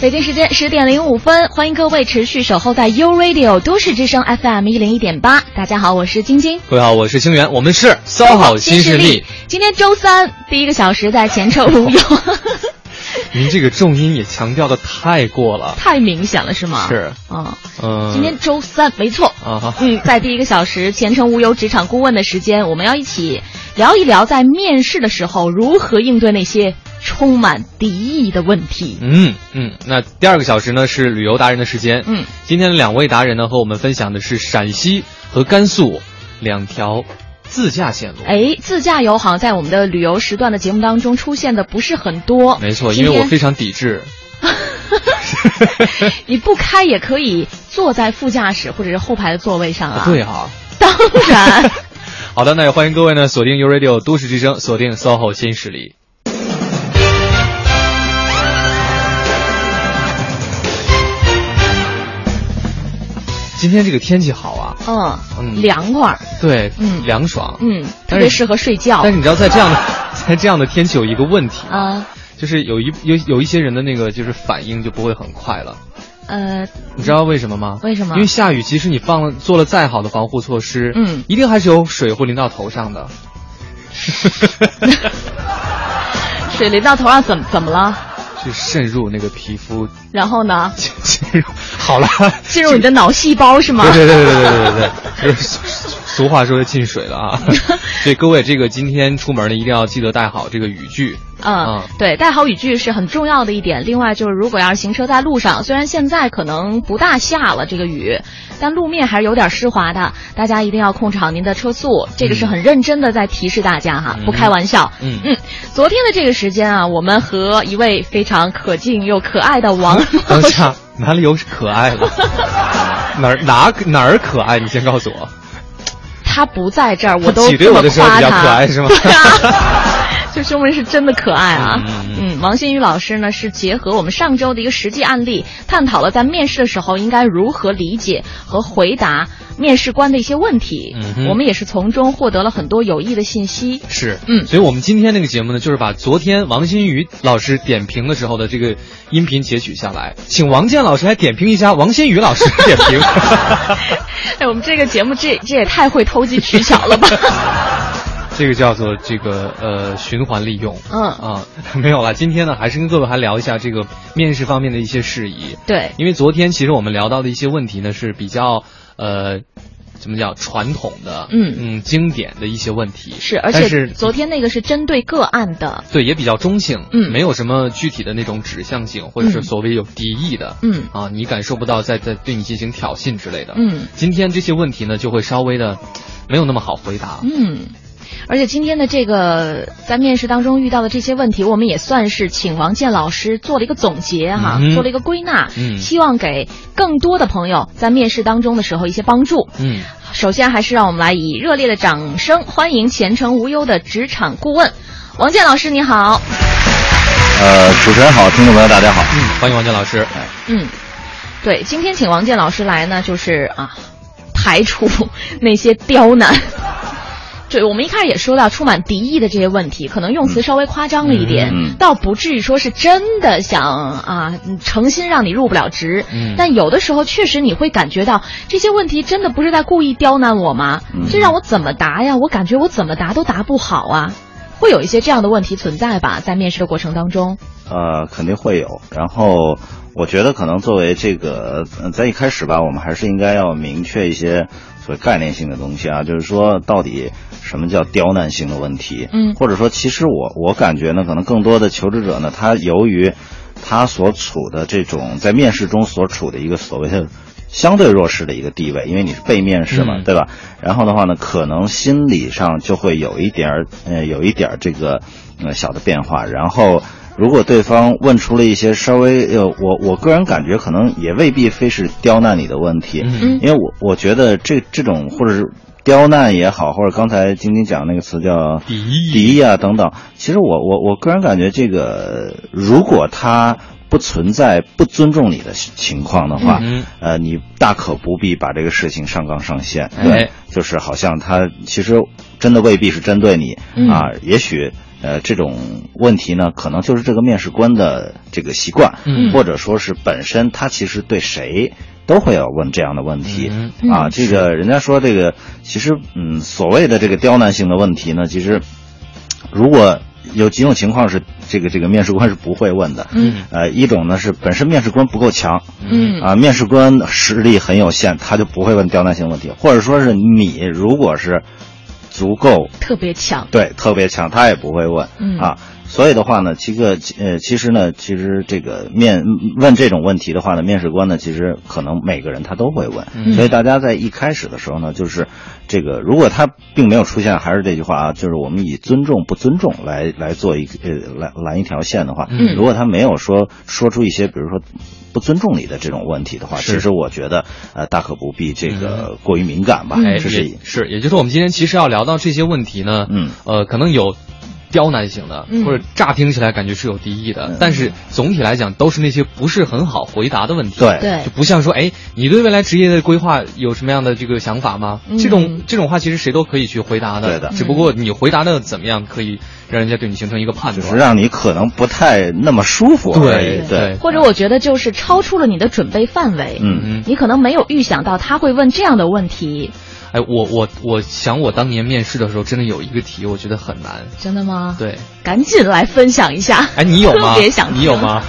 北京时间十点零五分，欢迎各位持续守候在 U Radio 都市之声 FM 一零一点八。大家好，我是晶晶。各位好，我是星源。我们是 SOHO 新势力。今天周三，第一个小时在前程无忧。您这个重音也强调的太过了，太明显了，是吗？是，嗯嗯。今天周三，没错。啊哈。嗯，在第一个小时前程无忧职场顾问的时间，我们要一起聊一聊在面试的时候如何应对那些。充满敌意的问题。嗯嗯，那第二个小时呢是旅游达人的时间。嗯，今天的两位达人呢和我们分享的是陕西和甘肃两条自驾线路。哎，自驾游好像在我们的旅游时段的节目当中出现的不是很多。没错，因为我非常抵制。你不开也可以坐在副驾驶或者是后排的座位上啊。对啊，当然。好的，那也欢迎各位呢锁定 U Radio 都市之声，锁定 SOHO 新势力。今天这个天气好啊，嗯，凉快，对，嗯，凉爽，嗯，特别适合睡觉。但是你知道，在这样的 在这样的天气有一个问题啊，就是有一有有一些人的那个就是反应就不会很快了。呃，你知道为什么吗？为什么？因为下雨，即使你放了做了再好的防护措施，嗯，一定还是有水会淋到头上的。水淋到头上怎么怎么了？去渗入那个皮肤，然后呢？进入好了，进入你的脑细胞是吗？对对对对对对对，就是 俗话说的进水了啊。所以各位，这个今天出门呢，一定要记得带好这个雨具。嗯，对，带好雨具是很重要的一点。另外就是，如果要是行车在路上，虽然现在可能不大下了这个雨，但路面还是有点湿滑的，大家一定要控制好您的车速。这个是很认真的在提示大家哈，不开玩笑。嗯嗯，昨天的这个时间啊，我们和一位非常可敬又可爱的王等下哪里有可爱了？哪儿哪哪儿可爱？你先告诉我。他不在这儿，我都这么夸他。可爱是吗？这说明是真的可爱啊！嗯，王新宇老师呢是结合我们上周的一个实际案例，探讨了在面试的时候应该如何理解和回答面试官的一些问题。嗯，我们也是从中获得了很多有益的信息。是，嗯，所以我们今天那个节目呢，就是把昨天王新宇老师点评的时候的这个音频截取下来，请王健老师来点评一下王新宇老师的点评。哎，我们这个节目这这也太会投机取巧了吧！这个叫做这个呃循环利用，嗯啊 没有了。今天呢，还是跟各位还聊一下这个面试方面的一些事宜。对，因为昨天其实我们聊到的一些问题呢是比较呃怎么讲传统的，嗯嗯经典的一些问题。是，而且是昨天那个是针对个案的，对，也比较中性，嗯，没有什么具体的那种指向性，或者是所谓有敌意的，嗯啊，你感受不到在在对你进行挑衅之类的。嗯，今天这些问题呢就会稍微的没有那么好回答。嗯。而且今天的这个在面试当中遇到的这些问题，我们也算是请王健老师做了一个总结哈，做了一个归纳，希望给更多的朋友在面试当中的时候一些帮助。嗯，首先还是让我们来以热烈的掌声欢迎前程无忧的职场顾问王健老师，你好。呃，主持人好，听众朋友大家好，嗯，欢迎王健老师。嗯，对，今天请王健老师来呢，就是啊，排除 那些刁难。对，我们一开始也说到充满敌意的这些问题，可能用词稍微夸张了一点，倒不至于说是真的想啊诚心让你入不了职。但有的时候确实你会感觉到这些问题真的不是在故意刁难我吗？这让我怎么答呀？我感觉我怎么答都答不好啊，会有一些这样的问题存在吧？在面试的过程当中，呃，肯定会有。然后我觉得可能作为这个在一开始吧，我们还是应该要明确一些所谓概念性的东西啊，就是说到底。什么叫刁难性的问题？嗯，或者说，其实我我感觉呢，可能更多的求职者呢，他由于他所处的这种在面试中所处的一个所谓的相对弱势的一个地位，因为你是被面试嘛，对吧？然后的话呢，可能心理上就会有一点儿呃，有一点儿这个呃小的变化。然后，如果对方问出了一些稍微呃，我我个人感觉可能也未必非是刁难你的问题，嗯，因为我我觉得这这种或者是。刁难也好，或者刚才晶晶讲那个词叫敌意。敌意啊等等。其实我我我个人感觉，这个如果他不存在不尊重你的情况的话，嗯。呃，你大可不必把这个事情上纲上线。对，就是好像他其实真的未必是针对你。啊，也许呃这种问题呢，可能就是这个面试官的这个习惯，或者说是本身他其实对谁。都会要问这样的问题啊，这个人家说这个其实嗯，所谓的这个刁难性的问题呢，其实如果有几种情况是这个这个面试官是不会问的，嗯，呃，一种呢是本身面试官不够强，嗯。啊，面试官实力很有限，他就不会问刁难性问题，或者说是你如果是足够。特别强，对，特别强，他也不会问，啊。所以的话呢，其个呃，其实呢，其实这个面问这种问题的话呢，面试官呢，其实可能每个人他都会问。所以大家在一开始的时候呢，就是这个，如果他并没有出现，还是这句话啊，就是我们以尊重不尊重来来做一个呃来拦一条线的话，如果他没有说说出一些，比如说不尊重你的这种问题的话，其实我觉得呃大可不必这个过于敏感吧。这是是，也就是我们今天其实要聊到这些问题呢，嗯，呃，可能有。刁难型的，或者乍听起来感觉是有敌意的，但是总体来讲都是那些不是很好回答的问题。对对，就不像说，哎，你对未来职业的规划有什么样的这个想法吗？这种这种话其实谁都可以去回答的。对的，只不过你回答的怎么样，可以让人家对你形成一个判断，只是让你可能不太那么舒服。对对，或者我觉得就是超出了你的准备范围。嗯嗯，你可能没有预想到他会问这样的问题。哎，我我我想，我当年面试的时候，真的有一个题，我觉得很难。真的吗？对，赶紧来分享一下。哎，你有吗？特别想你有吗？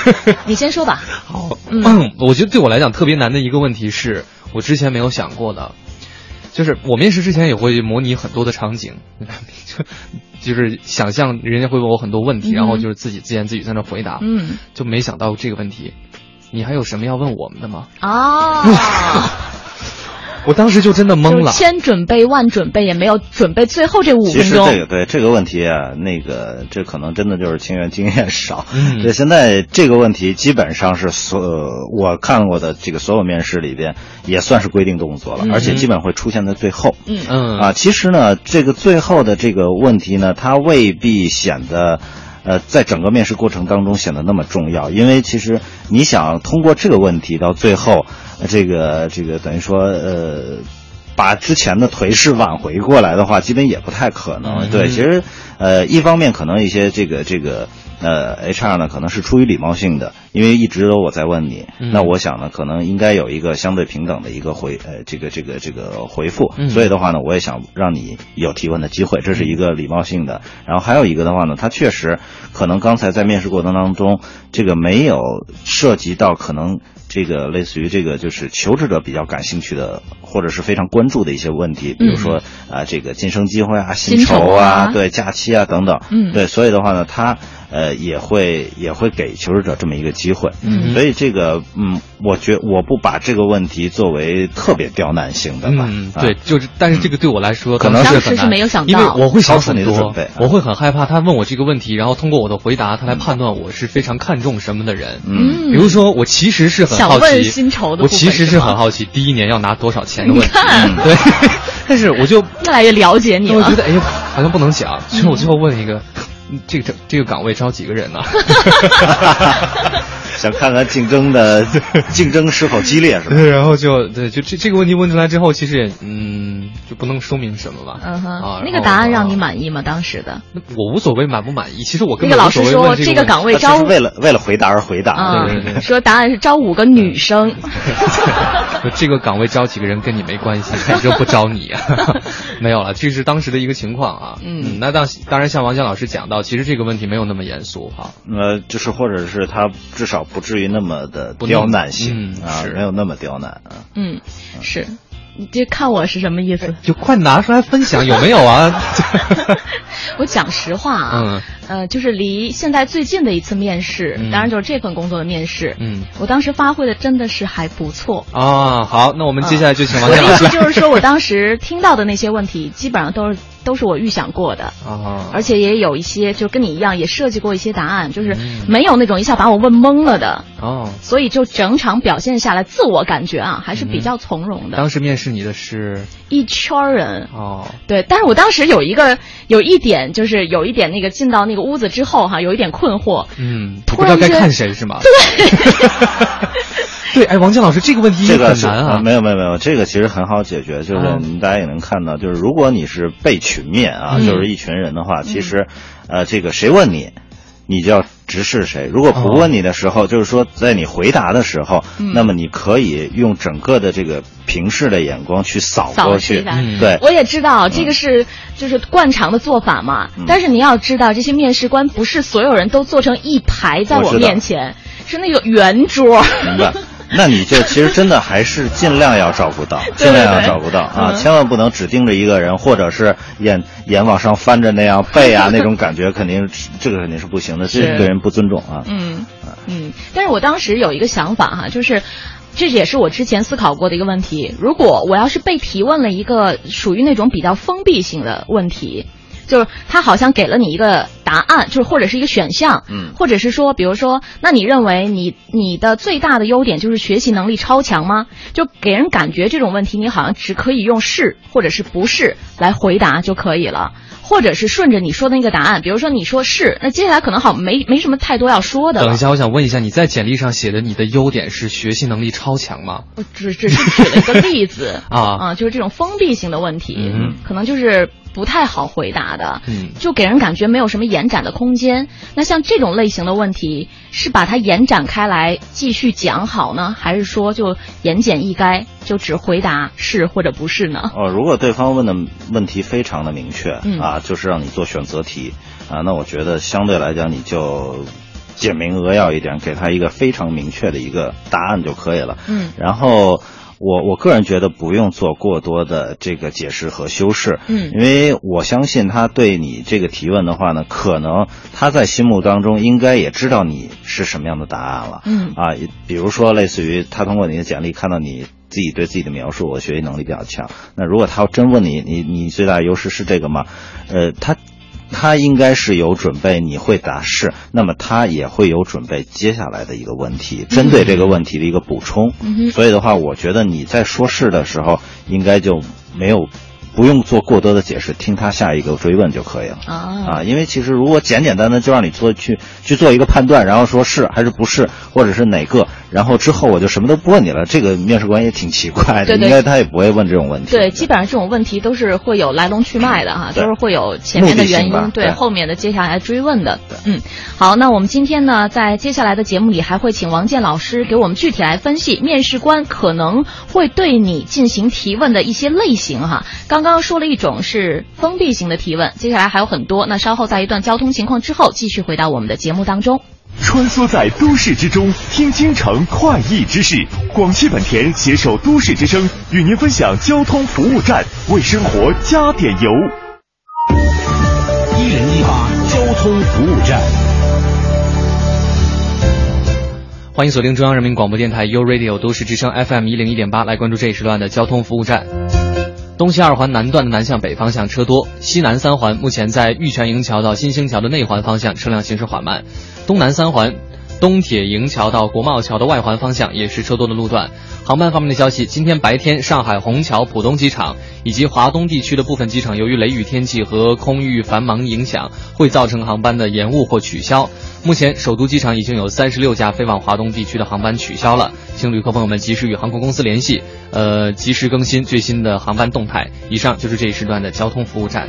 你先说吧。好，嗯，我觉得对我来讲特别难的一个问题是我之前没有想过的，就是我面试之前也会模拟很多的场景，就就是想象人家会问我很多问题，然后就是自己自言自语在那回答。嗯，就没想到这个问题，你还有什么要问我们的吗？啊。我当时就真的懵了，千准备万准备也没有准备最后这五分钟。其实这个对这个问题啊，那个这可能真的就是清源经验少。嗯，对，现在这个问题基本上是所我看过的这个所有面试里边也算是规定动作了，而且基本会出现在最后。嗯嗯啊，其实呢，这个最后的这个问题呢，它未必显得。呃，在整个面试过程当中显得那么重要，因为其实你想通过这个问题到最后，这个这个等于说呃，把之前的颓势挽回过来的话，基本也不太可能。对，其实呃，一方面可能一些这个这个。呃，HR 呢可能是出于礼貌性的，因为一直都我在问你，那我想呢可能应该有一个相对平等的一个回呃这个这个这个回复，所以的话呢我也想让你有提问的机会，这是一个礼貌性的。然后还有一个的话呢，他确实可能刚才在面试过程当中，这个没有涉及到可能这个类似于这个就是求职者比较感兴趣的或者是非常关注的一些问题，比如说啊这个晋升机会啊、薪酬啊、对假期啊等等，嗯，对，所以的话呢他。呃，也会也会给求职者这么一个机会，嗯，所以这个，嗯，我觉我不把这个问题作为特别刁难性的吧，嗯，对，就是，但是这个对我来说可能是很难，因为我会想很多，我会很害怕他问我这个问题，然后通过我的回答，他来判断我是非常看重什么的人，嗯，比如说我其实是很好奇薪酬的，我其实是很好奇第一年要拿多少钱的问题，对，但是我就越来越了解你了，我觉得哎呀，好像不能讲，所以我最后问一个。这个这个岗位招几个人呢？想看看竞争的 竞争是否激烈是吧？对，然后就对，就这这个问题问出来之后，其实也嗯，就不能说明什么吧。嗯哼，啊，那个答案让你满意吗？当时的？我无所谓满不满意，其实我跟那个老师说这个岗位招为了为了回答而回答，对对对，说答案是招五个女生。这个岗位招几个人跟你没关系，反正不招你啊。没有了，这是当时的一个情况啊。嗯，那当当然像王江老师讲到，其实这个问题没有那么严肃哈。呃，就是或者是他至少不至于那么的刁难性啊，没有那么刁难啊。嗯，是。你这看我是什么意思？就快拿出来分享，有没有啊？我讲实话啊，嗯，呃，就是离现在最近的一次面试，当然就是这份工作的面试，嗯，我当时发挥的真的是还不错啊。好，那我们接下来就请王健老师。我的意思就是说，我当时听到的那些问题，基本上都是都是我预想过的。啊，而且也有一些就跟你一样，也设计过一些答案，就是没有那种一下把我问懵了的。哦。所以就整场表现下来，自我感觉啊还是比较从容的。当时面试你的是？一圈人。哦，对，但是我当时有一个有一点就是有一点那个进到那个屋子之后哈，有一点困惑，嗯，不知道该看谁是吗？对。对，哎，王静老师，这个问题这个很难啊。没有，没有，没有，这个其实很好解决，就是大家也能看到，就是如果你是被群面啊，就是一群人的话，其实，呃，这个谁问你，你就要直视谁。如果不问你的时候，就是说在你回答的时候，那么你可以用整个的这个平视的眼光去扫过去。对，我也知道这个是就是惯常的做法嘛。但是你要知道，这些面试官不是所有人都坐成一排在我面前，是那个圆桌。明白。那你就其实真的还是尽量要照顾到，尽量要照顾到啊！千万不能只盯着一个人，或者是眼眼往上翻着那样背啊，那种感觉肯定这个肯定是不行的，这对人不尊重啊。嗯嗯，但是我当时有一个想法哈，就是这也是我之前思考过的一个问题：如果我要是被提问了一个属于那种比较封闭性的问题。就是他好像给了你一个答案，就是或者是一个选项，嗯，或者是说，比如说，那你认为你你的最大的优点就是学习能力超强吗？就给人感觉这种问题，你好像只可以用是或者是不是来回答就可以了，或者是顺着你说的那个答案，比如说你说是，那接下来可能好没没什么太多要说的。等一下，我想问一下，你在简历上写的你的优点是学习能力超强吗？我只只是举了一个例子 啊啊，就是这种封闭性的问题，嗯，可能就是。不太好回答的，嗯，就给人感觉没有什么延展的空间。那像这种类型的问题，是把它延展开来继续讲好呢，还是说就言简意赅，就只回答是或者不是呢？哦，如果对方问的问题非常的明确，啊，就是让你做选择题，啊，那我觉得相对来讲你就简明扼要一点，给他一个非常明确的一个答案就可以了。嗯，然后。我我个人觉得不用做过多的这个解释和修饰，嗯，因为我相信他对你这个提问的话呢，可能他在心目当中应该也知道你是什么样的答案了，嗯，啊，比如说类似于他通过你的简历看到你自己对自己的描述，我学习能力比较强，那如果他要真问你，你你最大的优势是这个吗？呃，他。他应该是有准备，你会答是，那么他也会有准备接下来的一个问题，针对这个问题的一个补充。所以的话，我觉得你在说是的时候，应该就没有。不用做过多的解释，听他下一个追问就可以了啊！因为其实如果简简单单就让你做去去做一个判断，然后说是还是不是，或者是哪个，然后之后我就什么都不问你了，这个面试官也挺奇怪的，应该他也不会问这种问题。对，基本上这种问题都是会有来龙去脉的哈，都是会有前面的原因，对后面的接下来追问的。嗯，好，那我们今天呢，在接下来的节目里还会请王健老师给我们具体来分析面试官可能会对你进行提问的一些类型哈。刚刚说了一种是封闭型的提问，接下来还有很多。那稍后在一段交通情况之后，继续回到我们的节目当中。穿梭在都市之中，听京城快意之事。广汽本田携手都市之声，与您分享交通服务站，为生活加点油。一零一八交通服务站，欢迎锁定中央人民广播电台 u Radio 都市之声 FM 一零一点八，来关注这一时段的交通服务站。东西二环南段的南向北方向车多，西南三环目前在玉泉营桥到新兴桥的内环方向车辆行驶缓慢，东南三环东铁营桥到国贸桥的外环方向也是车多的路段。航班方面的消息，今天白天上海虹桥浦东机场以及华东地区的部分机场，由于雷雨天气和空域繁忙影响，会造成航班的延误或取消。目前，首都机场已经有三十六架飞往华东地区的航班取消了，请旅客朋友们及时与航空公司联系，呃，及时更新最新的航班动态。以上就是这一时段的交通服务站。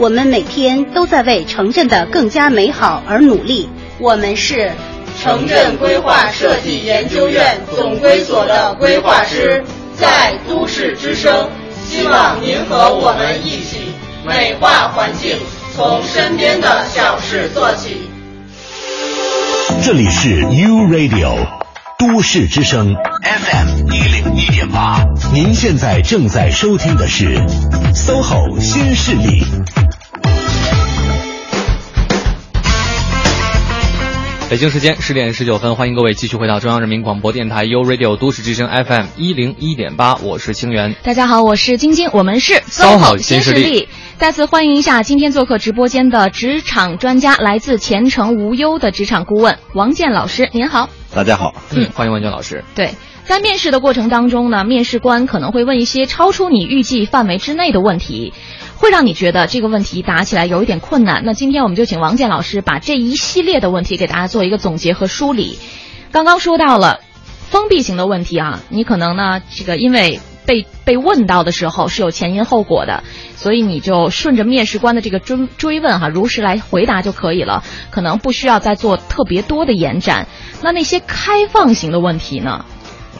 我们每天都在为城镇的更加美好而努力。我们是城镇规划设计研究院总规所的规划师，在都市之声。希望您和我们一起美化环境，从身边的小事做起。这里是 U Radio 都市之声 FM 一零一点八，您现在正在收听的是 SOHO 新势力。北京时间十点十九分，欢迎各位继续回到中央人民广播电台 U Radio 都市之声 FM 一零一点八，我是清源。大家好，我是晶晶，我们是 SOHO 新势力。再次欢迎一下今天做客直播间的职场专家，来自前程无忧的职场顾问王健老师，您好。大家好，嗯，欢迎王健老师。对，在面试的过程当中呢，面试官可能会问一些超出你预计范围之内的问题。会让你觉得这个问题答起来有一点困难。那今天我们就请王健老师把这一系列的问题给大家做一个总结和梳理。刚刚说到了封闭型的问题啊，你可能呢这个因为被被问到的时候是有前因后果的，所以你就顺着面试官的这个追追问哈，如实来回答就可以了，可能不需要再做特别多的延展。那那些开放型的问题呢？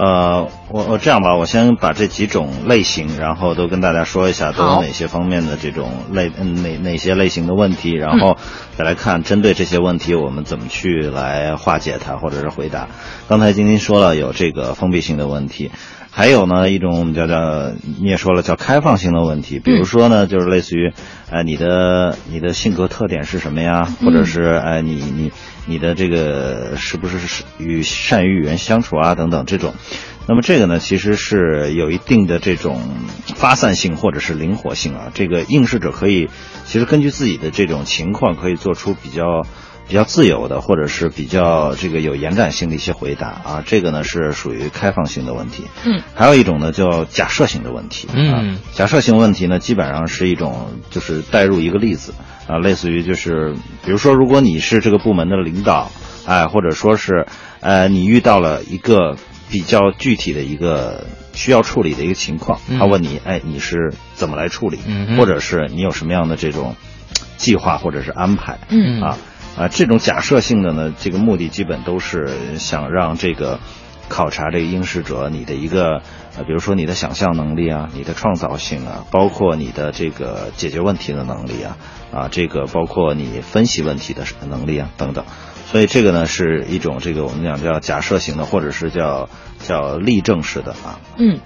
呃，我我这样吧，我先把这几种类型，然后都跟大家说一下，都有哪些方面的这种类，嗯，哪哪些类型的问题，然后再来看针对这些问题，我们怎么去来化解它，或者是回答。刚才晶晶说了有这个封闭性的问题，还有呢一种叫叫你也说了叫开放性的问题，比如说呢就是类似于，哎，你的你的性格特点是什么呀？或者是哎你你。你的这个是不是与善于与人相处啊？等等这种，那么这个呢，其实是有一定的这种发散性或者是灵活性啊。这个应试者可以，其实根据自己的这种情况，可以做出比较比较自由的，或者是比较这个有延展性的一些回答啊。这个呢是属于开放性的问题。嗯。还有一种呢叫假设性的问题。嗯。假设性问题呢，基本上是一种就是带入一个例子。啊，类似于就是，比如说，如果你是这个部门的领导，哎，或者说是，呃，你遇到了一个比较具体的一个需要处理的一个情况，他问你，哎，你是怎么来处理，或者是你有什么样的这种计划或者是安排，嗯啊啊，这种假设性的呢，这个目的基本都是想让这个考察这个应试者你的一个。呃，比如说你的想象能力啊，你的创造性啊，包括你的这个解决问题的能力啊，啊，这个包括你分析问题的能力啊，等等。所以这个呢是一种这个我们讲叫假设型的，或者是叫叫例证式的啊。嗯。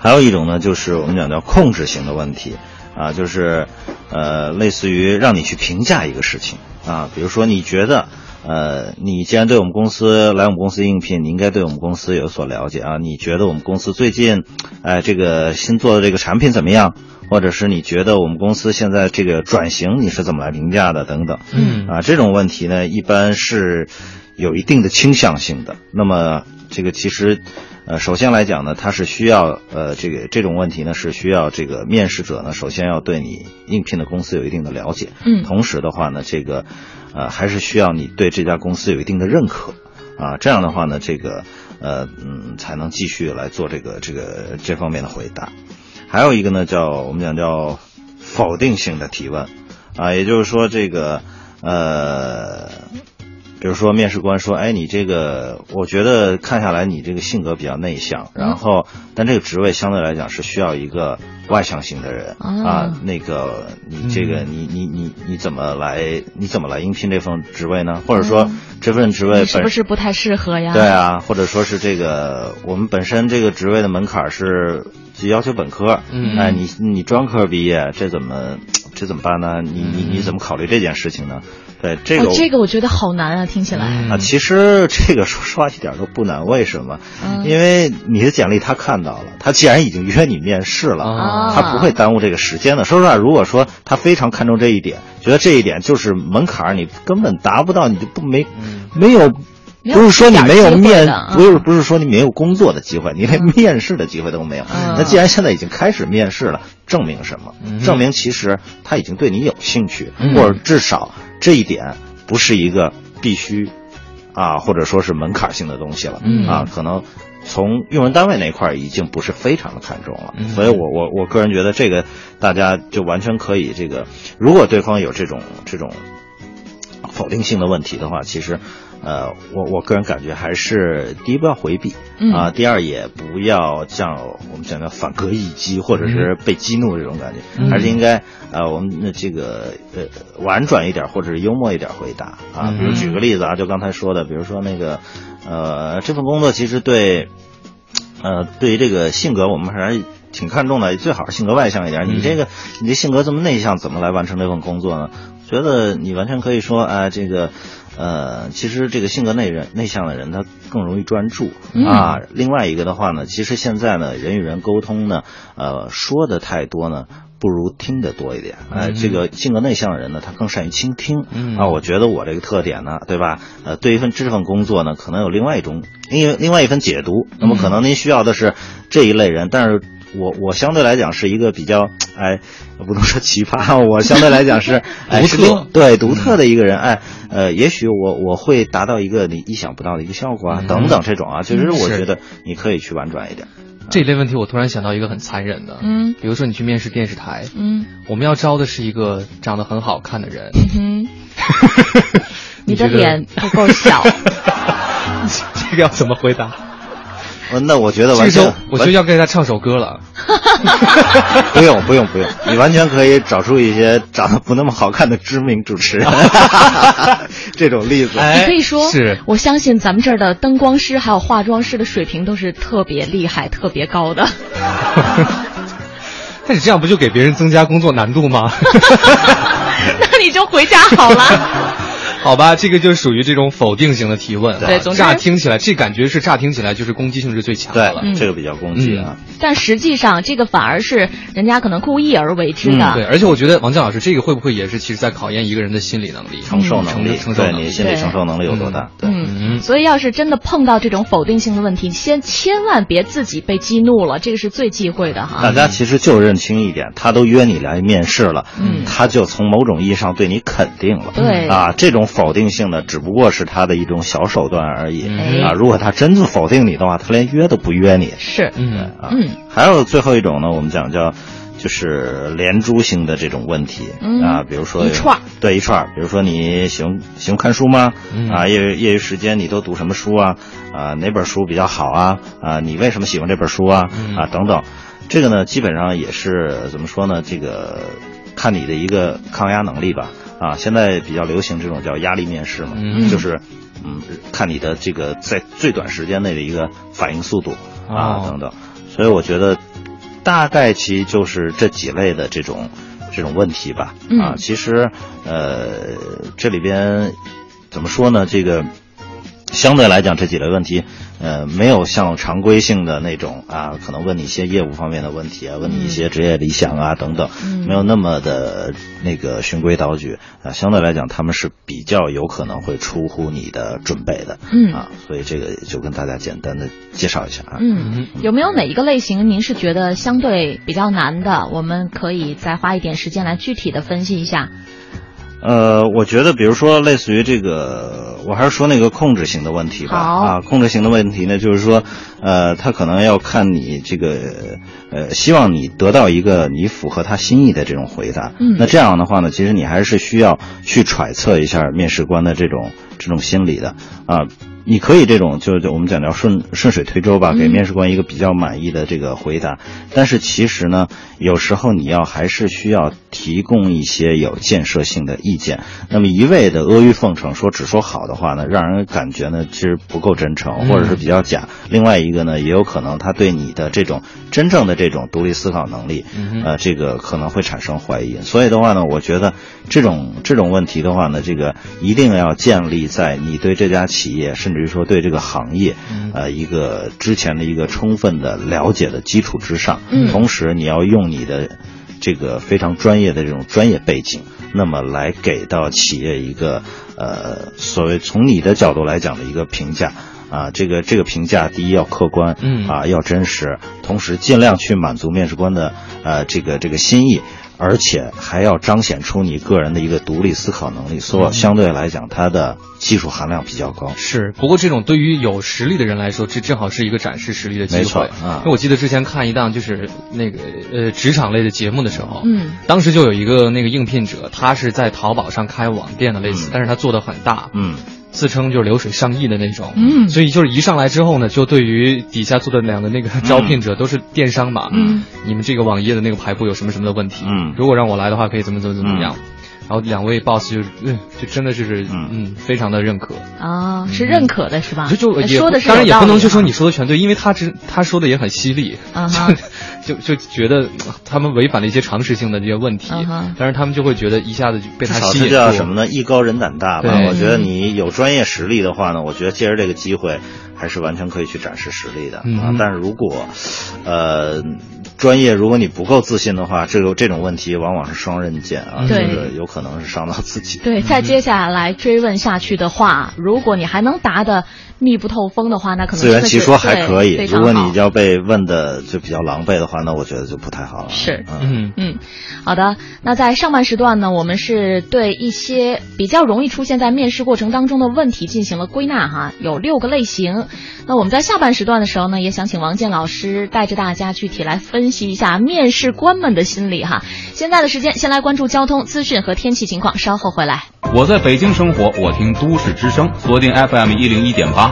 还有一种呢，就是我们讲叫控制型的问题啊，就是呃，类似于让你去评价一个事情啊，比如说你觉得。呃，你既然对我们公司来我们公司应聘，你应该对我们公司有所了解啊。你觉得我们公司最近，哎，这个新做的这个产品怎么样？或者是你觉得我们公司现在这个转型你是怎么来评价的？等等，嗯，啊，这种问题呢，一般是有一定的倾向性的。那么这个其实，呃，首先来讲呢，它是需要，呃，这个这种问题呢是需要这个面试者呢，首先要对你应聘的公司有一定的了解，嗯，同时的话呢，这个。呃，还是需要你对这家公司有一定的认可，啊，这样的话呢，这个，呃，嗯，才能继续来做这个这个这方面的回答。还有一个呢，叫我们讲叫否定性的提问，啊，也就是说这个，呃。比如说，面试官说：“哎，你这个，我觉得看下来你这个性格比较内向，然后，但这个职位相对来讲是需要一个外向型的人啊。那个，你这个，你你你你怎么来？你怎么来应聘这份职位呢？或者说，这份职位是不是不太适合呀？对啊，或者说是这个，我们本身这个职位的门槛是只要求本科，哎，你你专科毕业，这怎么这怎么办呢？你你你怎么考虑这件事情呢？”对这个，这个我觉得好难啊，听起来啊，其实这个说实话一点都不难，为什么？因为你的简历他看到了，他既然已经约你面试了，他不会耽误这个时间的。说实话，如果说他非常看重这一点，觉得这一点就是门槛，你根本达不到，你就不没没有。不是说你没有面，不是不是说你没有工作的机会，你连面试的机会都没有。那既然现在已经开始面试了，证明什么？证明其实他已经对你有兴趣，或者至少这一点不是一个必须啊，或者说是门槛性的东西了啊。可能从用人单位那块已经不是非常的看重了。所以我我我个人觉得这个大家就完全可以这个，如果对方有这种这种否定性的问题的话，其实。呃，我我个人感觉还是第一不要回避，啊，第二也不要像我们讲的反戈一击或者是被激怒这种感觉，还是应该呃我们的这个呃婉转一点或者是幽默一点回答啊。比如举个例子啊，就刚才说的，比如说那个呃这份工作其实对呃对于这个性格我们还是。挺看重的，最好是性格外向一点。你这个，你这性格这么内向，怎么来完成这份工作呢？觉得你完全可以说，啊，这个，呃，其实这个性格内人内向的人，他更容易专注啊。另外一个的话呢，其实现在呢，人与人沟通呢，呃，说的太多呢，不如听的多一点。哎，这个性格内向的人呢，他更善于倾听啊。我觉得我这个特点呢，对吧？呃，对一份这份工作呢，可能有另外一种，另另外一份解读。那么可能您需要的是这一类人，但是。我我相对来讲是一个比较哎，不能说奇葩，我相对来讲是独特，对独特的一个人，哎，呃，也许我我会达到一个你意想不到的一个效果啊，等等这种啊，其实我觉得你可以去婉转一点。这类问题，我突然想到一个很残忍的，嗯，比如说你去面试电视台，嗯，我们要招的是一个长得很好看的人，嗯，你的脸不够小，这个要怎么回答？那我觉得完全，我就要给他唱首歌了。不用不用不用，你完全可以找出一些长得不那么好看的知名主持人，这种例子。你可以说，是我相信咱们这儿的灯光师还有化妆师的水平都是特别厉害、特别高的。但是这样不就给别人增加工作难度吗？那你就回家好了。好吧，这个就属于这种否定型的提问。对，乍听起来，这感觉是乍听起来就是攻击性是最强的了。这个比较攻击啊。但实际上，这个反而是人家可能故意而为之的。对，而且我觉得王健老师，这个会不会也是其实在考验一个人的心理能力、承受能力？承受能力，心理承受能力有多大？对。嗯。所以，要是真的碰到这种否定性的问题，先千万别自己被激怒了，这个是最忌讳的哈。大家其实就认清一点，他都约你来面试了，嗯，他就从某种意义上对你肯定了。对。啊，这种否定性的。只不过是他的一种小手段而已啊！如果他真的否定你的话，他连约都不约你。是，嗯啊，嗯。还有最后一种呢，我们讲叫就是连珠型的这种问题啊，比如说一串对一串比如说你喜欢喜欢看书吗？啊，业余业余时间你都读什么书啊？啊，哪本书比较好啊？啊，你为什么喜欢这本书啊？啊，等等，这个呢，基本上也是怎么说呢？这个看你的一个抗压能力吧。啊，现在比较流行这种叫压力面试嘛，就是，嗯，看你的这个在最短时间内的一个反应速度啊等等，所以我觉得大概其就是这几类的这种这种问题吧。啊，其实呃这里边怎么说呢？这个相对来讲这几类问题。呃，没有像常规性的那种啊，可能问你一些业务方面的问题啊，问你一些职业理想啊等等，没有那么的那个循规蹈矩啊。相对来讲，他们是比较有可能会出乎你的准备的，嗯啊，所以这个就跟大家简单的介绍一下啊。嗯，有没有哪一个类型您是觉得相对比较难的？我们可以再花一点时间来具体的分析一下。呃，我觉得，比如说，类似于这个，我还是说那个控制型的问题吧。啊，控制型的问题呢，就是说，呃，他可能要看你这个，呃，希望你得到一个你符合他心意的这种回答。嗯。那这样的话呢，其实你还是需要去揣测一下面试官的这种这种心理的啊。你可以这种，就是我们讲叫顺顺水推舟吧，给面试官一个比较满意的这个回答。但是其实呢，有时候你要还是需要提供一些有建设性的意见。那么一味的阿谀奉承，说只说好的话呢，让人感觉呢其实不够真诚，或者是比较假。另外一个呢，也有可能他对你的这种真正的这种独立思考能力，呃，这个可能会产生怀疑。所以的话呢，我觉得这种这种问题的话呢，这个一定要建立在你对这家企业是。甚至于说对这个行业，呃，一个之前的一个充分的了解的基础之上，同时你要用你的这个非常专业的这种专业背景，那么来给到企业一个呃所谓从你的角度来讲的一个评价啊，这个这个评价第一要客观，嗯。啊要真实，同时尽量去满足面试官的呃这个这个心意。而且还要彰显出你个人的一个独立思考能力，所以相对来讲，它的技术含量比较高。是，不过这种对于有实力的人来说，这正好是一个展示实力的机会。没错啊，因为我记得之前看一档就是那个呃职场类的节目的时候，嗯，当时就有一个那个应聘者，他是在淘宝上开网店的类似，但是他做的很大，嗯。自称就是流水上亿的那种，嗯，所以就是一上来之后呢，就对于底下做的两个那个招聘者都是电商嘛，嗯，你们这个网页的那个排布有什么什么的问题，嗯，如果让我来的话，可以怎么怎么怎么样。然后两位 boss 就嗯，就真的就是嗯，非常的认可啊，是认可的是吧？就就说的是当然也不能就说你说的全对，因为他只他说的也很犀利，就就就觉得他们违反了一些常识性的这些问题，但是他们就会觉得一下子就被他吸引。叫什么呢？艺高人胆大吧？我觉得你有专业实力的话呢，我觉得借着这个机会还是完全可以去展示实力的啊。但是如果呃。专业，如果你不够自信的话，这个这种问题往往是双刃剑啊，这个有可能是伤到自己。对，再接下来追问下去的话，如果你还能答的。密不透风的话，那可能自圆其说还可以。如果你要被问的就比较狼狈的话，那我觉得就不太好了。是，嗯嗯，好的。那在上半时段呢，我们是对一些比较容易出现在面试过程当中的问题进行了归纳哈，有六个类型。那我们在下半时段的时候呢，也想请王健老师带着大家具体来分析一下面试官们的心理哈。现在的时间，先来关注交通资讯和天气情况，稍后回来。我在北京生活，我听都市之声，锁定 FM 一零一点八，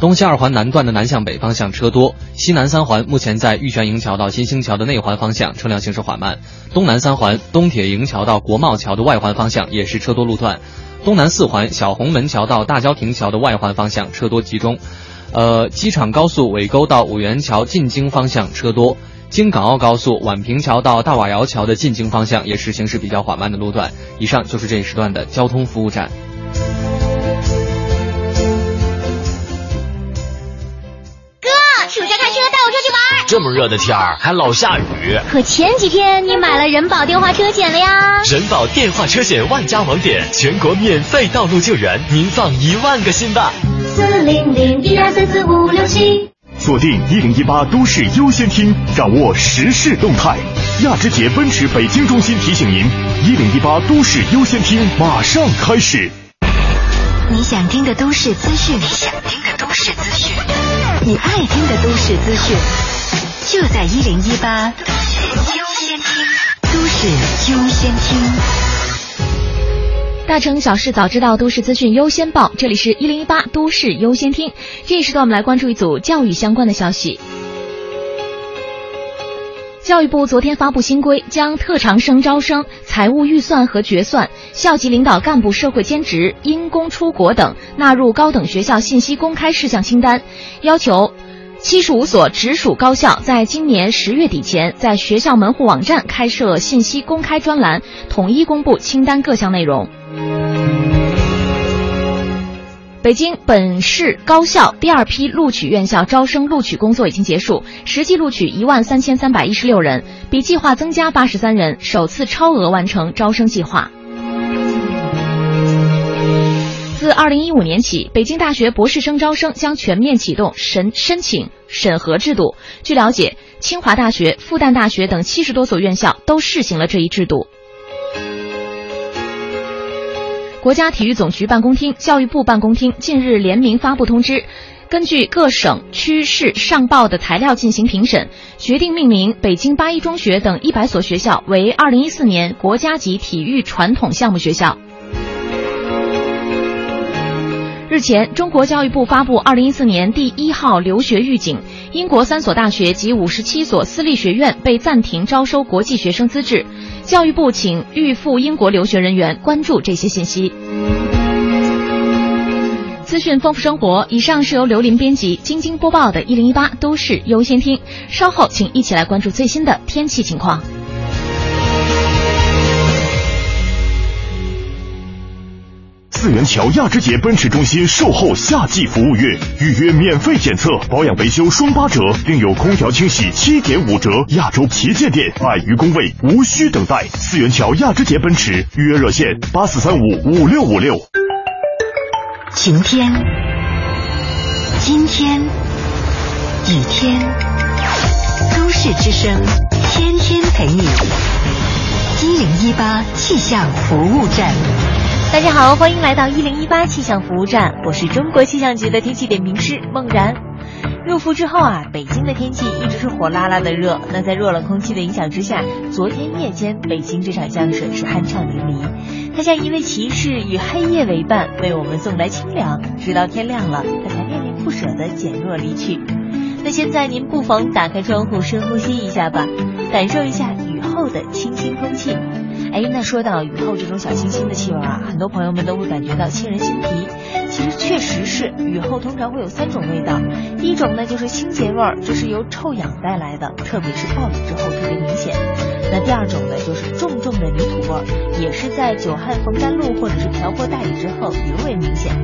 东西二环南段的南向北方向车多，西南三环目前在玉泉营桥到新兴桥的内环方向车辆行驶缓慢，东南三环东铁营桥到国贸桥的外环方向也是车多路段，东南四环小红门桥到大郊亭桥的外环方向车多集中，呃，机场高速尾沟到五元桥进京方向车多。京港澳高速宛平桥到大瓦窑桥的进京方向也是行驶比较缓慢的路段。以上就是这一时段的交通服务站。这么热的天儿还老下雨。可前几天你买了人保电话车险了呀？人保电话车险万家网点，全国免费道路救援，您放一万个心吧。四零零一二三四五六七。锁定一零一八都市优先听，掌握时事动态。亚之杰奔驰北京中心提醒您：一零一八都市优先听马上开始。你想听的都市资讯，你想听的都市资讯，你爱听的都市资讯，就在一零一八都市优先听，都市优先听。大城小事早知道，都市资讯优先报。这里是一零一八都市优先听。这一时段，我们来关注一组教育相关的消息。教育部昨天发布新规，将特长生招生、财务预算和决算、校级领导干部社会兼职、因公出国等纳入高等学校信息公开事项清单，要求。七十五所直属高校在今年十月底前，在学校门户网站开设信息公开专栏，统一公布清单各项内容。北京本市高校第二批录取院校招生录取工作已经结束，实际录取一万三千三百一十六人，比计划增加八十三人，首次超额完成招生计划。自二零一五年起，北京大学博士生招生将全面启动审申请审核制度。据了解，清华大学、复旦大学等七十多所院校都试行了这一制度。国家体育总局办公厅、教育部办公厅近日联名发布通知，根据各省区市上报的材料进行评审，决定命名北京八一中学等一百所学校为二零一四年国家级体育传统项目学校。日前，中国教育部发布二零一四年第一号留学预警，英国三所大学及五十七所私立学院被暂停招收国际学生资质。教育部请预赴英国留学人员关注这些信息。资讯丰富生活，以上是由刘林编辑、晶晶播报的《一零一八都市优先听》。稍后，请一起来关注最新的天气情况。四元桥亚之杰奔驰中心售后夏季服务月，预约免费检测、保养维修双八折，另有空调清洗七点五折。亚洲旗舰店，百余工位，无需等待。四元桥亚之杰奔驰预约热线：八四三五五六五六。晴天，今天，雨天，都市之声，天天陪你。一零一八气象服务站，大家好，欢迎来到一零一八气象服务站，我是中国气象局的天气点评师孟然。入伏之后啊，北京的天气一直是火辣辣的热。那在弱冷空气的影响之下，昨天夜间北京这场降水是酣畅淋漓，它像一位骑士与黑夜为伴，为我们送来清凉，直到天亮了，它才恋恋不舍地减弱离去。那现在您不妨打开窗户，深呼吸一下吧，感受一下雨。后的清新空气，哎，那说到雨后这种小清新的气味啊，很多朋友们都会感觉到沁人心脾。其实确实是，雨后通常会有三种味道，第一种呢就是清洁味儿，这是由臭氧带来的，特别是暴雨之后特别明显。那第二种呢就是重重的泥土味儿，也是在久旱逢甘露或者是瓢泼大雨之后尤为明显。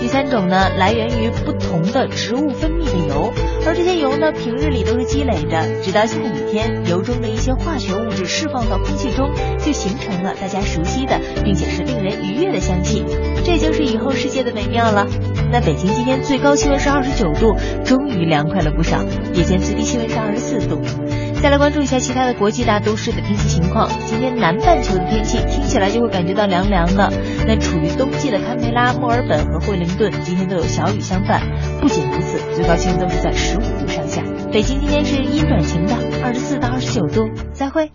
第三种呢来源于不同的植物分泌的油，而这些油呢平日里都是积累着，直到下雨天，油中的一些化学物质。释放到空气中，就形成了大家熟悉的，并且是令人愉悦的香气。这就是以后世界的美妙了。那北京今天最高气温是二十九度，终于凉快了不少。夜间最低气温是二十四度。再来关注一下其他的国际大都市的天气情况。今天南半球的天气听起来就会感觉到凉凉的。那处于冬季的堪培拉、墨尔本和惠灵顿今天都有小雨相伴。不仅如此，最高气温都是在十五度上下。北京今天是阴转晴的，二十四到二十九度。再会。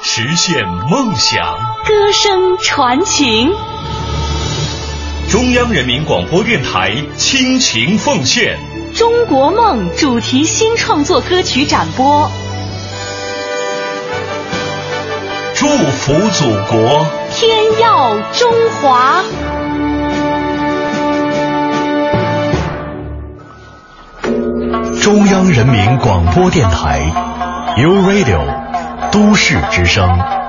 实现梦想，歌声传情。中央人民广播电台倾情奉献《中国梦》主题新创作歌曲展播。祝福祖国，天耀中华。中央人民广播电台，You Radio。都市之声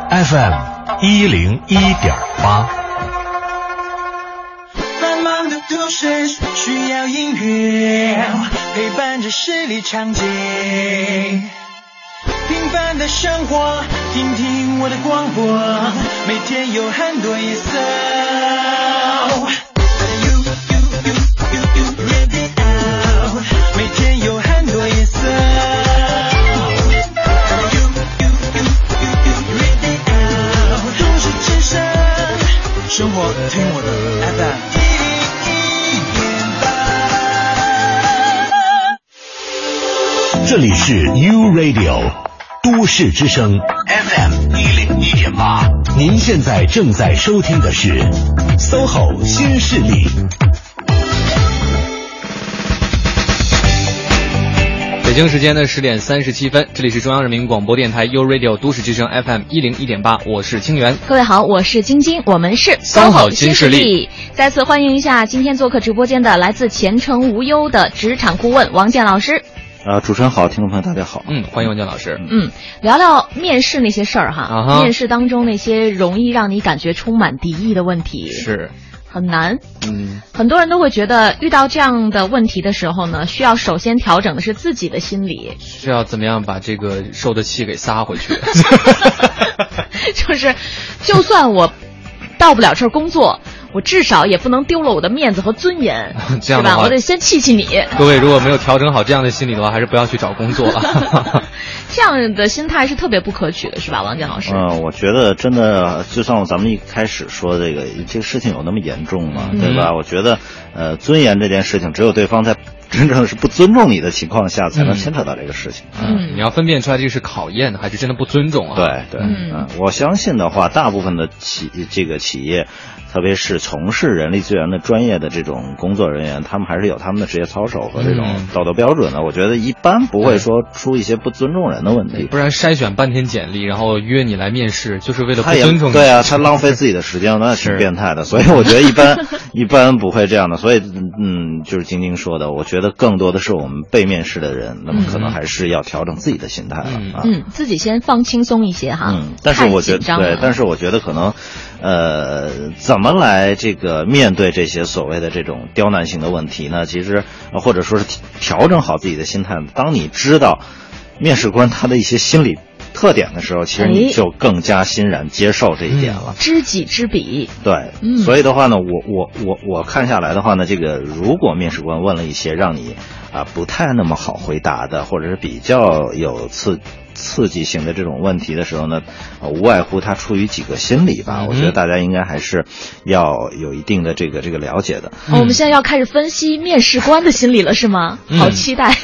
FM 一零一点八。忙的都市需要音乐陪伴着视力长街，平凡的生活，听听我的广播，每天有很多颜色。这里是 U Radio 都市之声 FM 一零一点八，您现在正在收听的是 SOHO 新势力。北京时间的十点三十七分，这里是中央人民广播电台 u Radio 都市之声 FM 一零一点八，我是清源。各位好，我是晶晶，我们是 SOHO 新势力。再次欢迎一下今天做客直播间的来自前程无忧的职场顾问王健老师。啊，主持人好，听众朋友大家好。嗯，欢迎王健老师。嗯，聊聊面试那些事儿哈，面试当中那些容易让你感觉充满敌意的问题。是。很难，嗯，很多人都会觉得遇到这样的问题的时候呢，需要首先调整的是自己的心理，是要怎么样把这个受的气给撒回去？就是，就算我到不了这儿工作。我至少也不能丢了我的面子和尊严，这样吧？我得先气气你。各位如果没有调整好这样的心理的话，还是不要去找工作了。这样的心态是特别不可取的，是吧，王健老师？嗯，我觉得真的，就像咱们一开始说这个，这个事情有那么严重吗？对吧？我觉得，呃，尊严这件事情，只有对方在真正是不尊重你的情况下，才能牵扯到这个事情。嗯，你要分辨出来这个是考验还是真的不尊重啊？对对，嗯，我相信的话，大部分的企这个企业。特别是从事人力资源的专业的这种工作人员，他们还是有他们的职业操守和这种道德标准的。我觉得一般不会说出一些不尊重人的问题。不然筛选半天简历，然后约你来面试，就是为了不尊重你。对啊，他浪费自己的时间，那挺变态的。所以我觉得一般 一般不会这样的。所以嗯，就是晶晶说的，我觉得更多的是我们被面试的人，那么可能还是要调整自己的心态了啊。嗯，自己先放轻松一些哈。嗯，但是我觉得对，但是我觉得可能。呃，怎么来这个面对这些所谓的这种刁难性的问题呢？其实，或者说是调整好自己的心态。当你知道面试官他的一些心理特点的时候，其实你就更加欣然接受这一点了。知己知彼。对，所以的话呢，我我我我看下来的话呢，这个如果面试官问了一些让你啊不太那么好回答的，或者是比较有刺刺激性的这种问题的时候呢，无外乎他出于几个心理吧。我觉得大家应该还是要有一定的这个这个了解的。我们现在要开始分析面试官的心理了，是吗？好期待。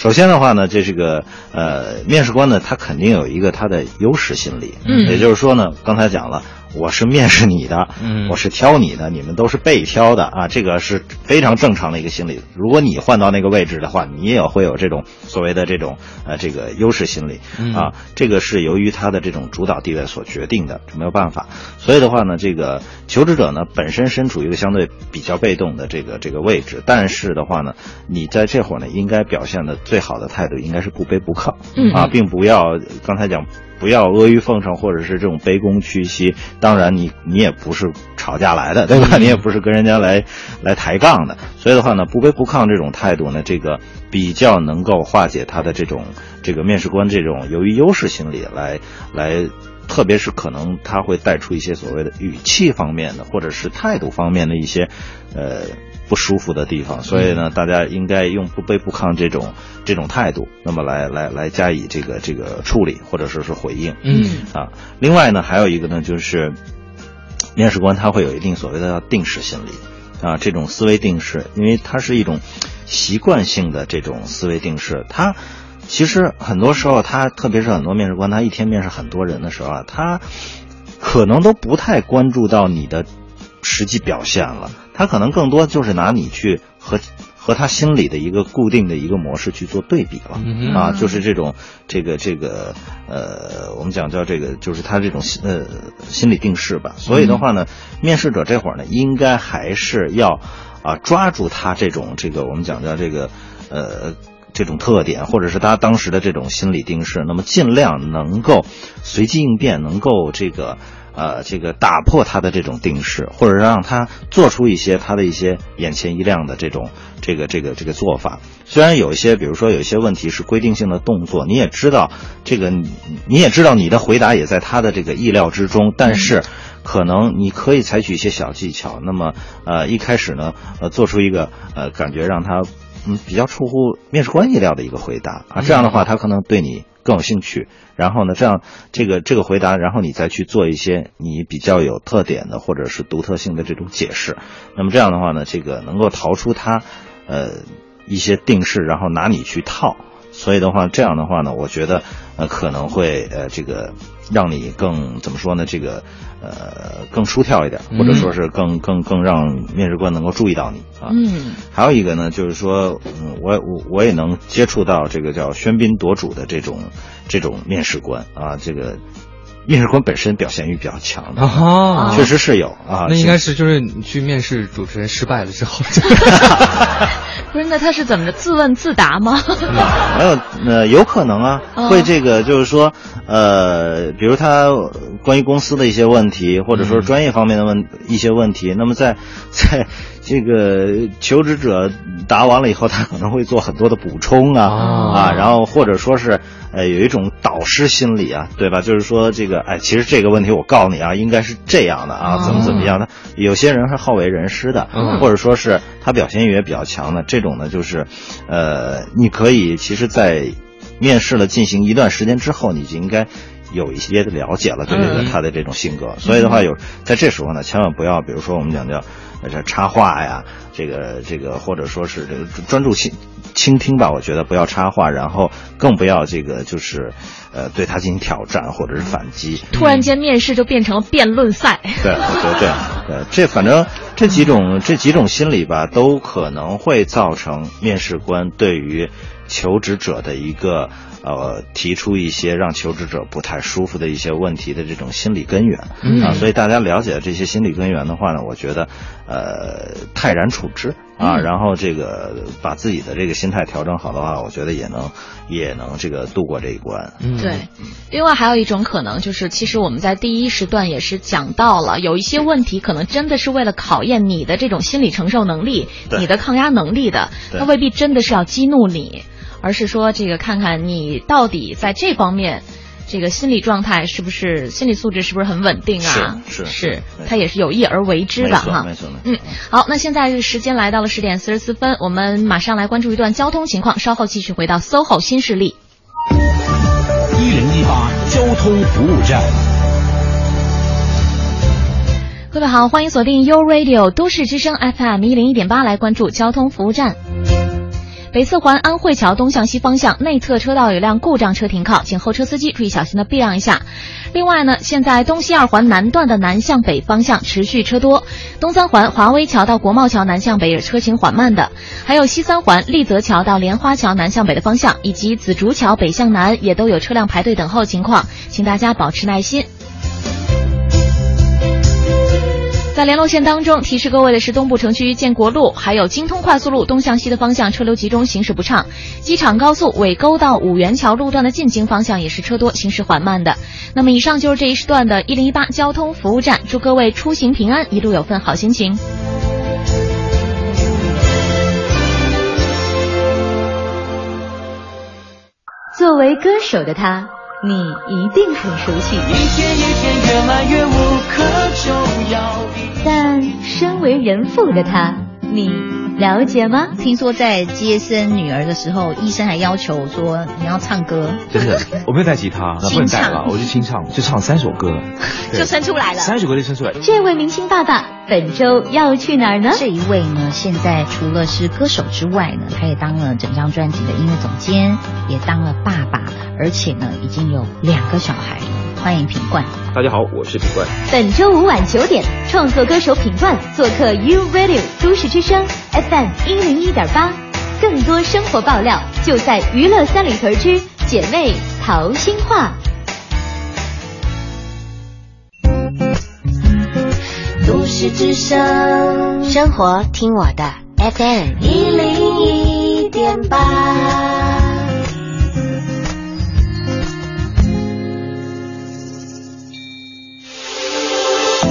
首先的话呢，这是个呃，面试官呢，他肯定有一个他的优势心理，嗯，也就是说呢，刚才讲了。我是面试你的，嗯，我是挑你的，你们都是被挑的啊，这个是非常正常的一个心理。如果你换到那个位置的话，你也会有这种所谓的这种呃这个优势心理啊，这个是由于他的这种主导地位所决定的，这没有办法。所以的话呢，这个求职者呢本身身处一个相对比较被动的这个这个位置，但是的话呢，你在这会儿呢应该表现的最好的态度应该是不卑不亢，啊，并不要刚才讲。不要阿谀奉承，或者是这种卑躬屈膝。当然，你你也不是吵架来的，对吧？你也不是跟人家来来抬杠的。所以的话呢，不卑不亢这种态度呢，这个比较能够化解他的这种这个面试官这种由于优势心理来来，特别是可能他会带出一些所谓的语气方面的，或者是态度方面的一些呃。不舒服的地方，所以呢，大家应该用不卑不亢这种这种态度，那么来来来加以这个这个处理或者说是回应。嗯啊，另外呢，还有一个呢，就是面试官他会有一定所谓的定式心理啊，这种思维定式，因为它是一种习惯性的这种思维定式。他其实很多时候，他特别是很多面试官，他一天面试很多人的时候啊，他可能都不太关注到你的实际表现了。他可能更多就是拿你去和和他心里的一个固定的一个模式去做对比了啊，就是这种这个这个呃，我们讲叫这个就是他这种呃心理定势吧。所以的话呢，面试者这会儿呢，应该还是要啊抓住他这种这个我们讲叫这个呃这种特点，或者是他当时的这种心理定势，那么尽量能够随机应变，能够这个。呃，这个打破他的这种定势，或者让他做出一些他的一些眼前一亮的这种这个这个这个做法。虽然有一些，比如说有一些问题是规定性的动作，你也知道这个，你也知道你的回答也在他的这个意料之中，但是可能你可以采取一些小技巧。那么，呃，一开始呢，呃，做出一个呃，感觉让他嗯比较出乎面试官意料的一个回答啊，这样的话他可能对你。更有兴趣，然后呢，这样这个这个回答，然后你再去做一些你比较有特点的或者是独特性的这种解释，那么这样的话呢，这个能够逃出他，呃，一些定式，然后拿你去套，所以的话，这样的话呢，我觉得呃可能会呃这个让你更怎么说呢，这个。呃，更舒跳一点，或者说是更更更让面试官能够注意到你啊。嗯，还有一个呢，就是说，嗯，我我我也能接触到这个叫喧宾夺主的这种这种面试官啊，这个。面试官本身表现欲比较强的啊，确实是有啊。那应该是就是你去面试主持人失败了之后，不是？那他是怎么着？自问自答吗？没有，呃，有可能啊，会这个就是说，呃，比如他关于公司的一些问题，或者说专业方面的问一些问题，那么在在。这个求职者答完了以后，他可能会做很多的补充啊啊，然后或者说是呃有一种导师心理啊，对吧？就是说这个哎，其实这个问题我告诉你啊，应该是这样的啊，怎么怎么样的？有些人是好为人师的，或者说是他表现欲也比较强的，这种呢就是，呃，你可以其实，在面试了进行一段时间之后，你就应该。有一些的了解了，对这个他的这种性格，所以的话有在这时候呢，千万不要，比如说我们讲叫这插话呀，这个这个或者说是这个专注倾倾听吧，我觉得不要插话，然后更不要这个就是呃对他进行挑战或者是反击。突然间面试就变成了辩论赛。对，我觉得这样，对，这反正这几种这几种心理吧，都可能会造成面试官对于求职者的一个。呃，提出一些让求职者不太舒服的一些问题的这种心理根源。啊，所以大家了解这些心理根源的话呢，我觉得，呃，泰然处之。啊，然后这个把自己的这个心态调整好的话，我觉得也能也能这个度过这一关。嗯。对，另外还有一种可能就是，其实我们在第一时段也是讲到了，有一些问题可能真的是为了考验你的这种心理承受能力、你的抗压能力的，它未必真的是要激怒你。而是说，这个看看你到底在这方面这个心理状态是不是心理素质是不是很稳定啊？是是是，他也是有意而为之的哈。没错没错。嗯，好，那现在时间来到了十点四十四分，我们马上来关注一段交通情况，稍后继续回到 SOHO 新势力。一零一八交通服务站。各位好，欢迎锁定 U Radio 都市之声 FM 一零一点八，来关注交通服务站。北四环安慧桥东向西方向内侧车道有辆故障车停靠，请后车司机注意小心的避让一下。另外呢，现在东西二环南段的南向北方向持续车多，东三环华威桥到国贸桥南向北车行缓慢的，还有西三环立泽桥到莲花桥南向北的方向，以及紫竹桥北向南也都有车辆排队等候情况，请大家保持耐心。在联络线当中，提示各位的是东部城区建国路，还有京通快速路东向西的方向车流集中，行驶不畅；机场高速尾沟到五元桥路段的进京方向也是车多，行驶缓慢的。那么以上就是这一时段的一零一八交通服务站，祝各位出行平安，一路有份好心情。作为歌手的他。你一定很熟悉，但身为人父的他，你。了解吗？听说在接生女儿的时候，医生还要求说你要唱歌。真的，我没有带吉他，那不能带了，我就清唱，就唱三首歌，就生出来了。三首歌就生出来。这位明星爸爸本周要去哪儿呢？这一位呢，现在除了是歌手之外呢，他也当了整张专辑的音乐总监，也当了爸爸，而且呢，已经有两个小孩。欢迎品冠。大家好，我是品冠。本周五晚九点，创作歌手品冠做客 U Radio 都市之声 FM 一零一点八，更多生活爆料就在娱乐三里屯之姐妹淘心话。都市之声，生活听我的 FM 一零一点八。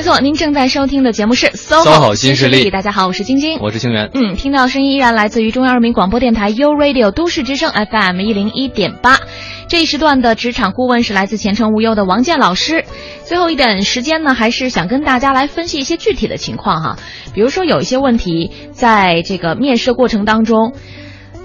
没错，您正在收听的节目是 SOHO 新势力。大家好，我是晶晶，我是清源。嗯，听到声音依然来自于中央人民广播电台 U Radio 都市之声 FM 一零一点八。这一时段的职场顾问是来自前程无忧的王健老师。最后一点时间呢，还是想跟大家来分析一些具体的情况哈。比如说有一些问题，在这个面试过程当中，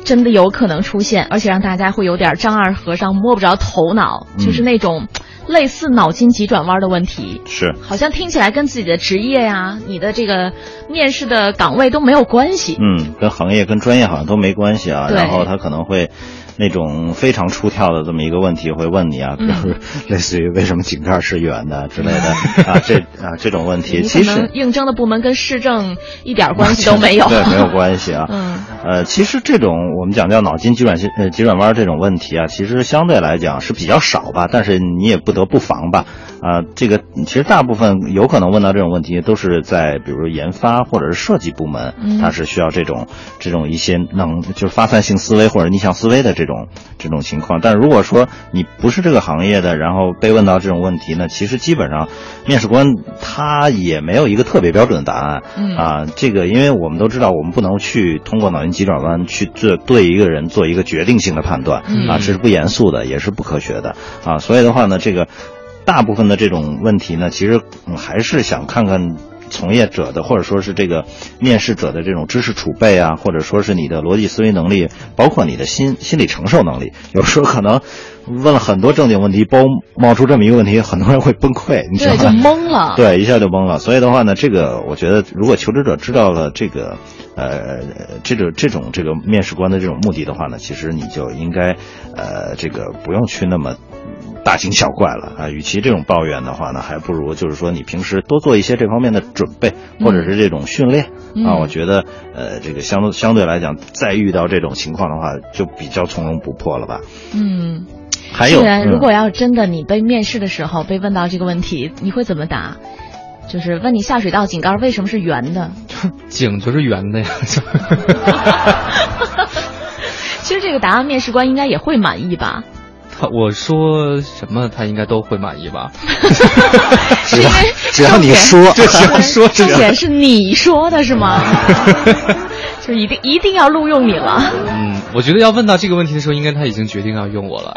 真的有可能出现，而且让大家会有点丈二和尚摸不着头脑，就是那种类似脑筋急转弯的问题。是，好像听起来跟自己的职业呀、你的这个面试的岗位都没有关系。嗯，跟行业、跟专业好像都没关系啊。然后他可能会。那种非常出挑的这么一个问题会问你啊，比如 类似于为什么井盖是圆的之类的 啊，这啊这种问题，其实应征的部门跟市政一点关系都没有，对，没有关系啊。嗯，呃，其实这种我们讲叫脑筋急转呃急转弯这种问题啊，其实相对来讲是比较少吧，但是你也不得不防吧。啊，这个其实大部分有可能问到这种问题，都是在比如研发或者是设计部门，它是需要这种这种一些能就是发散性思维或者逆向思维的这种这种情况。但如果说你不是这个行业的，然后被问到这种问题呢，其实基本上面试官他也没有一个特别标准的答案。啊，这个因为我们都知道，我们不能去通过脑筋急转弯去做对一个人做一个决定性的判断啊，这是不严肃的，也是不科学的啊。所以的话呢，这个。大部分的这种问题呢，其实还是想看看从业者的，或者说是这个面试者的这种知识储备啊，或者说是你的逻辑思维能力，包括你的心心理承受能力。有时候可能问了很多正经问题，包冒出这么一个问题，很多人会崩溃，你知道吗？对，就懵了。对，一下就懵了。所以的话呢，这个我觉得，如果求职者知道了这个，呃，这种这种这个面试官的这种目的的话呢，其实你就应该，呃，这个不用去那么。大惊小怪了啊！与其这种抱怨的话呢，还不如就是说你平时多做一些这方面的准备，或者是这种训练啊。我觉得呃，这个相相对来讲，再遇到这种情况的话，就比较从容不迫了吧。嗯，还有，如果要真的你被面试的时候被问到这个问题，你会怎么答？就是问你下水道井盖为什么是圆的？井就是圆的呀。其实这个答案面试官应该也会满意吧？他 我说什么他应该都会满意吧？只要只要你说，只要 说，重点是你说的是吗？就一定一定要录用你了。嗯，我觉得要问到这个问题的时候，应该他已经决定要用我了。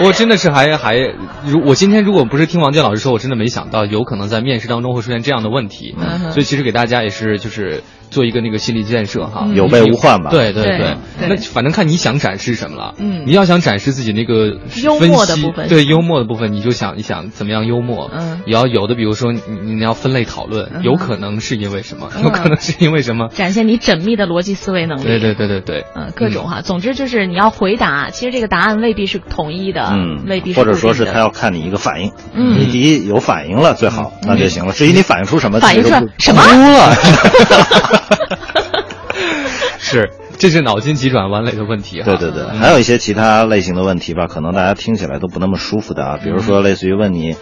我真的是还还，如我今天如果不是听王健老师说，我真的没想到有可能在面试当中会出现这样的问题。所以其实给大家也是就是。做一个那个心理建设哈，有备无患吧。对对对，那反正看你想展示什么了。嗯，你要想展示自己那个幽默的部分，对幽默的部分，你就想一想怎么样幽默。嗯，也要有的，比如说你你要分类讨论，有可能是因为什么？有可能是因为什么？展现你缜密的逻辑思维能力。对对对对对，嗯，各种哈，总之就是你要回答，其实这个答案未必是统一的，嗯，未必或者说是他要看你一个反应。嗯，你第一有反应了最好，那就行了。至于你反应出什么，反应出什么？是，这是脑筋急转弯类的问题。啊对对对，还有一些其他类型的问题吧，可能大家听起来都不那么舒服的啊。比如说，类似于问你，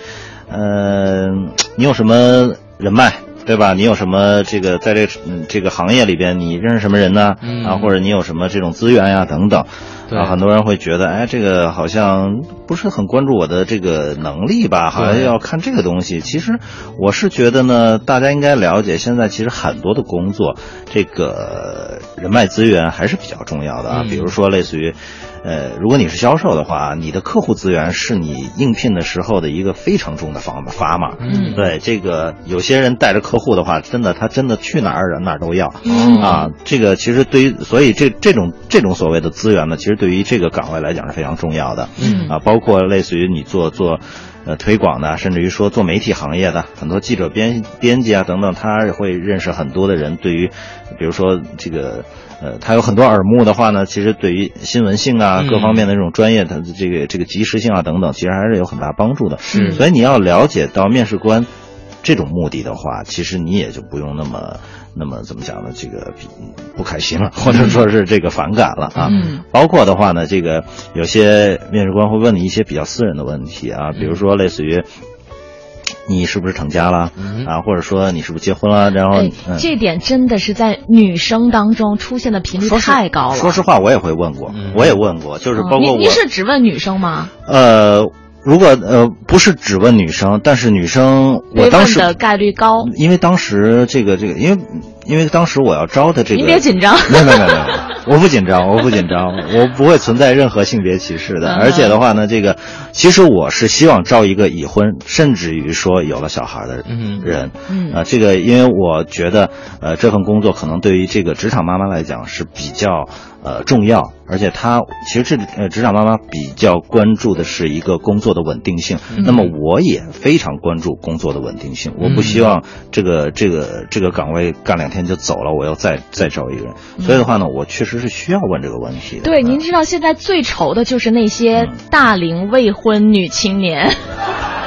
嗯，你有什么人脉，对吧？你有什么这个在这这个行业里边，你认识什么人呢？啊，或者你有什么这种资源呀，等等。啊，很多人会觉得，哎，这个好像不是很关注我的这个能力吧？好像要看这个东西。其实我是觉得呢，大家应该了解，现在其实很多的工作，这个人脉资源还是比较重要的啊。比如说，类似于。呃，如果你是销售的话，你的客户资源是你应聘的时候的一个非常重的砝码砝码。嗯，对，这个有些人带着客户的话，真的他真的去哪儿哪儿都要。嗯啊，这个其实对于所以这这种这种所谓的资源呢，其实对于这个岗位来讲是非常重要的。嗯啊，包括类似于你做做呃推广的，甚至于说做媒体行业的很多记者编编辑啊等等，他会认识很多的人。对于比如说这个。呃，他有很多耳目的话呢，其实对于新闻性啊，各方面的这种专业，它的这个这个及时性啊等等，其实还是有很大帮助的。是，所以你要了解到面试官这种目的的话，其实你也就不用那么那么怎么讲呢？这个不开心了，或者说是这个反感了啊。嗯。包括的话呢，这个有些面试官会问你一些比较私人的问题啊，比如说类似于。你是不是成家了啊？或者说你是不是结婚了？然后这点真的是在女生当中出现的频率太高了。说实话，我也会问过，我也问过，就是包括我。您是只问女生吗？呃，如果呃不是只问女生，但是女生我当时的概率高，因为当时这个这个，因为因为当时我要招的这个，你别紧张，没有没有没有。我不紧张，我不紧张，我不会存在任何性别歧视的。而且的话呢，这个其实我是希望招一个已婚，甚至于说有了小孩的人。嗯，啊，这个因为我觉得，呃，这份工作可能对于这个职场妈妈来讲是比较。呃，重要，而且他其实这呃，职场妈妈比较关注的是一个工作的稳定性。那么我也非常关注工作的稳定性，我不希望这个这个这个岗位干两天就走了，我要再再招一个人。所以的话呢，我确实是需要问这个问题。对，您知道现在最愁的就是那些大龄未婚女青年。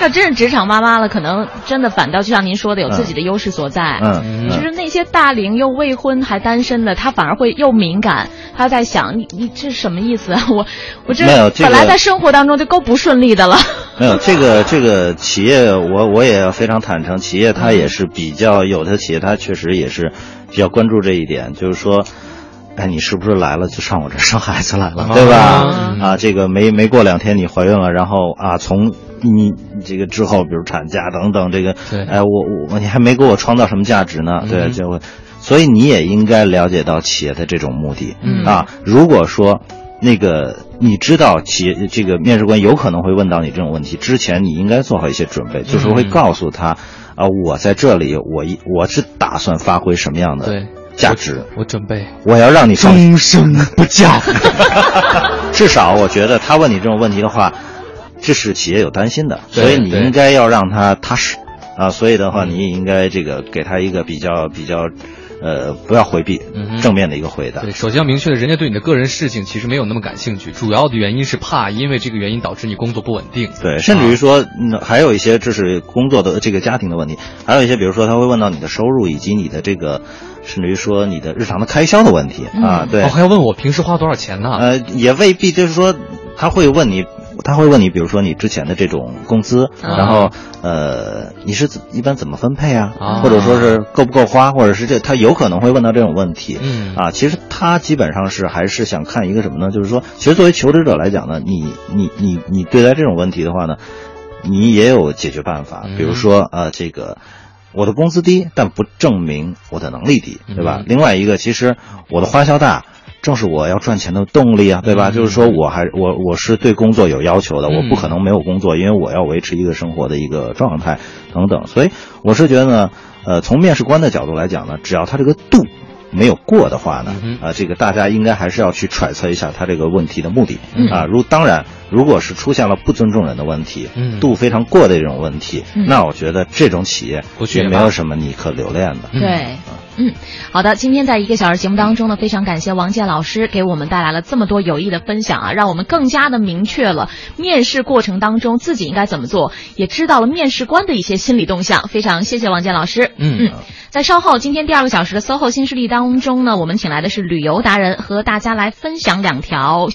要真是职场妈妈了，可能真的反倒就像您说的，有自己的优势所在。嗯，就是那些大龄又未婚还单身的，她反而会又敏感。她在想，你你这什么意思啊？我我这本来在生活当中就够不顺利的了。没有这个这个企业，我我也要非常坦诚，企业它也是比较有的企业，它确实也是比较关注这一点，就是说，哎，你是不是来了就上我这生孩子来了，对吧？啊，这个没没过两天你怀孕了，然后啊从。你这个之后，比如产假等等，这个，哎，我我你还没给我创造什么价值呢？对，就会，所以你也应该了解到企业的这种目的啊。如果说那个你知道企业这个面试官有可能会问到你这种问题之前，你应该做好一些准备，就是会告诉他啊，我在这里，我一我是打算发挥什么样的价值？我准备，我要让你终生不嫁。至少我觉得他问你这种问题的话。这是企业有担心的，所以你应该要让他踏实，啊，所以的话，你也应该这个给他一个比较比较，呃，不要回避，正面的一个回答。对，首先要明确的，人家对你的个人事情其实没有那么感兴趣，主要的原因是怕因为这个原因导致你工作不稳定。对，甚至于说，嗯还有一些就是工作的这个家庭的问题，还有一些比如说他会问到你的收入以及你的这个，甚至于说你的日常的开销的问题啊，对，还要问我平时花多少钱呢？呃，也未必，就是说他会问你。他会问你，比如说你之前的这种工资，然后呃，你是一般怎么分配啊？或者说是够不够花，或者是这他有可能会问到这种问题。嗯啊，其实他基本上是还是想看一个什么呢？就是说，其实作为求职者来讲呢，你你你你对待这种问题的话呢，你也有解决办法，比如说呃这个。我的工资低，但不证明我的能力低，对吧？另外一个，其实我的花销大，正是我要赚钱的动力啊，对吧？就是说我还我我是对工作有要求的，我不可能没有工作，因为我要维持一个生活的一个状态等等。所以我是觉得呢，呃，从面试官的角度来讲呢，只要他这个度。没有过的话呢，啊，这个大家应该还是要去揣测一下他这个问题的目的啊。如当然，如果是出现了不尊重人的问题，嗯度非常过的这种问题，那我觉得这种企业也没有什么你可留恋的。对。嗯，好的。今天在一个小时节目当中呢，非常感谢王健老师给我们带来了这么多有益的分享啊，让我们更加的明确了面试过程当中自己应该怎么做，也知道了面试官的一些心理动向。非常谢谢王健老师。嗯嗯，在稍后今天第二个小时的 SOHO 新势力当中呢，我们请来的是旅游达人，和大家来分享两条。